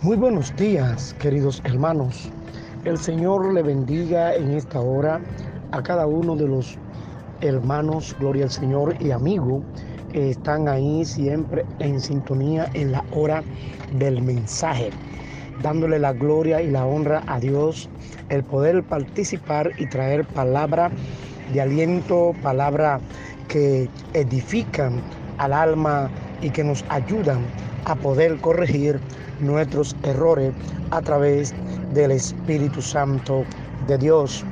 Muy buenos días, queridos hermanos. El Señor le bendiga en esta hora a cada uno de los hermanos, gloria al Señor y amigos que están ahí siempre en sintonía en la hora del mensaje, dándole la gloria y la honra a Dios, el poder participar y traer palabra de aliento, palabra que edifican al alma y que nos ayudan a poder corregir nuestros errores a través del Espíritu Santo de Dios.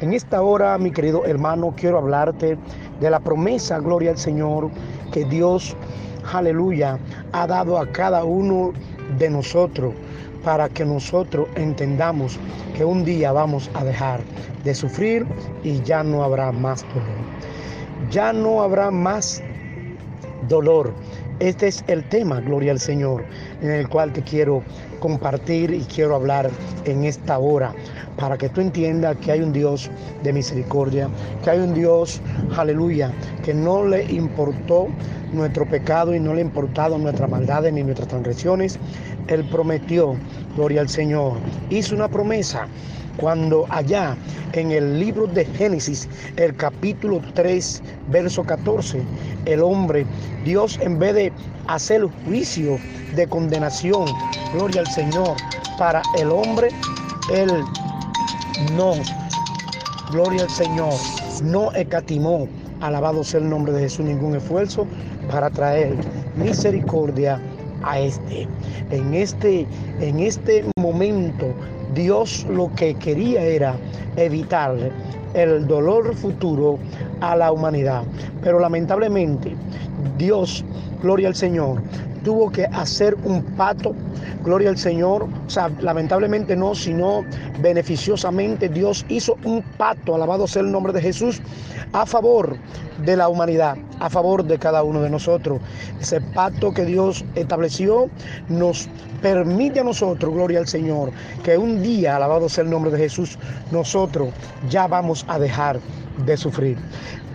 En esta hora, mi querido hermano, quiero hablarte de la promesa, gloria al Señor, que Dios, aleluya, ha dado a cada uno de nosotros para que nosotros entendamos que un día vamos a dejar de sufrir y ya no habrá más dolor. Ya no habrá más dolor. Este es el tema, gloria al Señor, en el cual te quiero compartir y quiero hablar en esta hora, para que tú entiendas que hay un Dios de misericordia, que hay un Dios, aleluya, que no le importó nuestro pecado y no le importado nuestras maldades ni nuestras transgresiones. Él prometió, gloria al Señor, hizo una promesa cuando allá en el libro de Génesis, el capítulo 3, verso 14, el hombre, Dios en vez de hacer juicio de condenación, gloria al Señor, para el hombre, Él no, gloria al Señor, no escatimó, alabado sea el nombre de Jesús, ningún esfuerzo para traer misericordia a este. En este, en este momento Dios lo que quería era evitar el dolor futuro a la humanidad. Pero lamentablemente Dios, gloria al Señor, tuvo que hacer un pacto, gloria al Señor, o sea, lamentablemente no, sino beneficiosamente Dios hizo un pacto, alabado sea el nombre de Jesús, a favor de la humanidad, a favor de cada uno de nosotros. Ese pacto que Dios estableció nos permite a nosotros, gloria al Señor, que un día, alabado sea el nombre de Jesús, nosotros ya vamos a dejar de sufrir.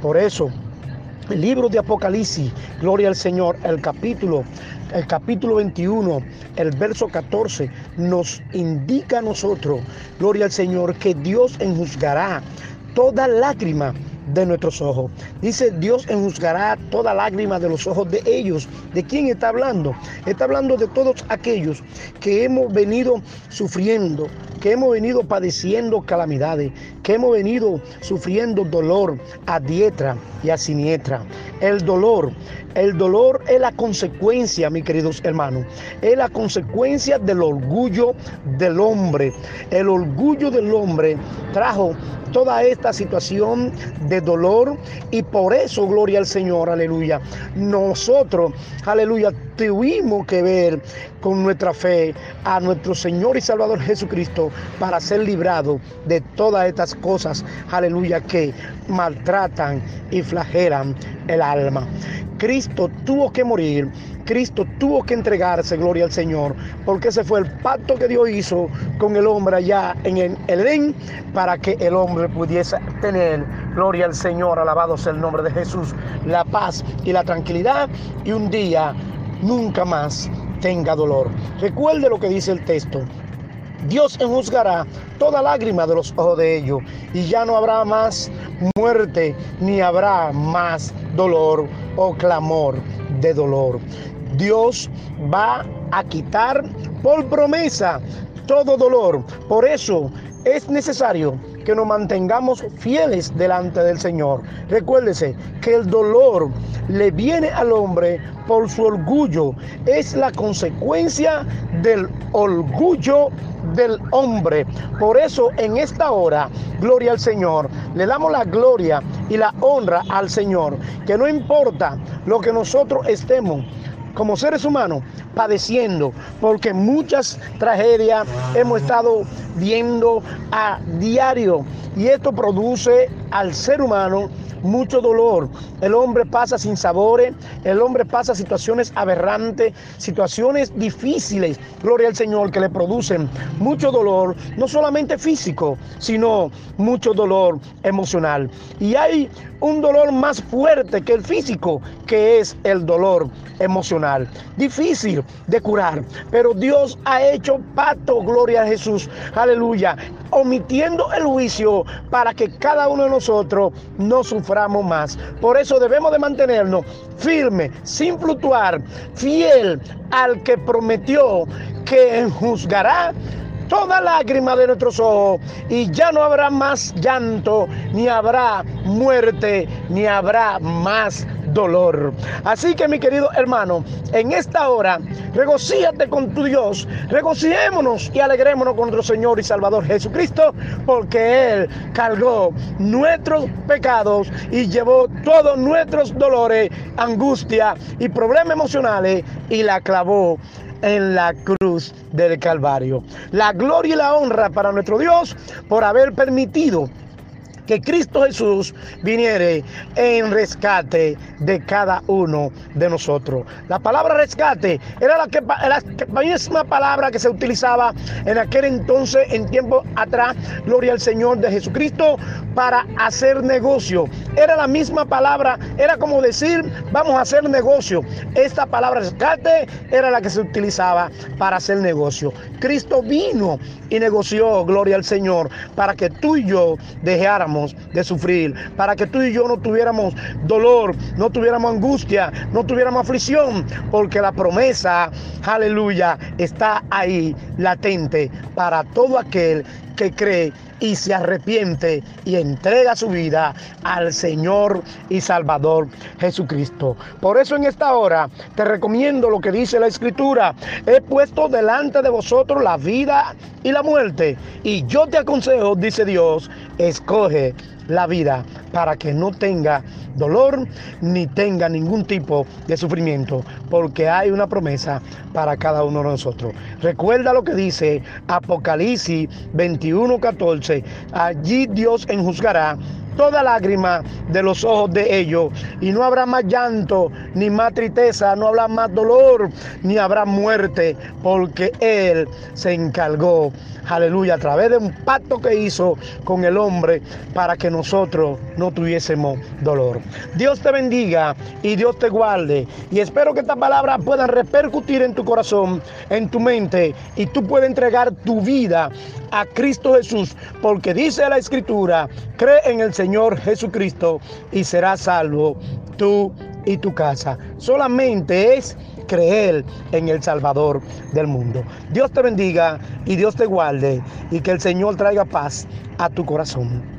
Por eso, el libro de Apocalipsis, gloria al Señor, el capítulo, el capítulo 21, el verso 14, nos indica a nosotros, gloria al Señor, que Dios enjuzgará toda lágrima de nuestros ojos. Dice, Dios enjuzgará toda lágrima de los ojos de ellos. ¿De quién está hablando? Está hablando de todos aquellos que hemos venido sufriendo, que hemos venido padeciendo calamidades, que hemos venido sufriendo dolor a diestra y a siniestra. El dolor, el dolor es la consecuencia, mis queridos hermanos, es la consecuencia del orgullo del hombre. El orgullo del hombre trajo toda esta situación de dolor y por eso, gloria al Señor, aleluya. Nosotros, aleluya, tuvimos que ver con nuestra fe a nuestro Señor y Salvador Jesucristo para ser librado de todas estas cosas, aleluya, que maltratan y flagelan el alma. Cristo tuvo que morir, Cristo tuvo que entregarse, gloria al Señor, porque ese fue el pacto que Dios hizo con el hombre allá en el Edén para que el hombre pudiese tener, gloria al Señor, alabado sea el nombre de Jesús, la paz y la tranquilidad y un día nunca más tenga dolor. Recuerde lo que dice el texto. Dios enjuzgará toda lágrima de los ojos de ellos y ya no habrá más muerte ni habrá más dolor o clamor de dolor. Dios va a quitar por promesa todo dolor. Por eso es necesario que nos mantengamos fieles delante del Señor. Recuérdese que el dolor le viene al hombre por su orgullo. Es la consecuencia del orgullo del hombre. Por eso en esta hora, gloria al Señor, le damos la gloria y la honra al Señor, que no importa lo que nosotros estemos como seres humanos padeciendo, porque muchas tragedias hemos estado viendo a diario. Y esto produce al ser humano mucho dolor. El hombre pasa sin sabores, el hombre pasa situaciones aberrantes, situaciones difíciles, gloria al Señor, que le producen mucho dolor, no solamente físico, sino mucho dolor emocional. Y hay un dolor más fuerte que el físico, que es el dolor emocional. Difícil de curar, pero Dios ha hecho pacto, gloria a Jesús, aleluya, omitiendo el juicio para que cada uno de nosotros no suframos más. Por eso debemos de mantenernos firmes, sin fluctuar, fiel al que prometió que juzgará toda lágrima de nuestros ojos y ya no habrá más llanto, ni habrá muerte, ni habrá más dolor. Así que mi querido hermano, en esta hora, regocíate con tu Dios, regocijémonos y alegrémonos con nuestro Señor y Salvador Jesucristo, porque Él cargó nuestros pecados y llevó todos nuestros dolores, angustia y problemas emocionales y la clavó en la cruz del Calvario. La gloria y la honra para nuestro Dios por haber permitido que Cristo Jesús viniere en rescate de cada uno de nosotros. La palabra rescate era la, que, la misma palabra que se utilizaba en aquel entonces, en tiempo atrás, gloria al Señor de Jesucristo, para hacer negocio. Era la misma palabra, era como decir, vamos a hacer negocio. Esta palabra rescate era la que se utilizaba para hacer negocio. Cristo vino y negoció, gloria al Señor, para que tú y yo dejáramos de sufrir, para que tú y yo no tuviéramos dolor, no tuviéramos angustia, no tuviéramos aflicción, porque la promesa, aleluya, está ahí latente para todo aquel que cree y se arrepiente y entrega su vida al Señor y Salvador Jesucristo. Por eso en esta hora te recomiendo lo que dice la Escritura. He puesto delante de vosotros la vida y la muerte. Y yo te aconsejo, dice Dios, escoge la vida para que no tenga dolor ni tenga ningún tipo de sufrimiento, porque hay una promesa para cada uno de nosotros. Recuerda lo que dice Apocalipsis 21, 14. Allí Dios enjuzgará toda lágrima de los ojos de ellos. Y no habrá más llanto, ni más tristeza, no habrá más dolor, ni habrá muerte, porque Él se encargó, aleluya, a través de un pacto que hizo con el hombre para que nosotros no tuviésemos dolor. Dios te bendiga y Dios te guarde. Y espero que estas palabras puedan repercutir en tu corazón, en tu mente, y tú puedas entregar tu vida a Cristo Jesús, porque dice la Escritura, cree en el Señor Señor Jesucristo y serás salvo tú y tu casa. Solamente es creer en el Salvador del mundo. Dios te bendiga y Dios te guarde y que el Señor traiga paz a tu corazón.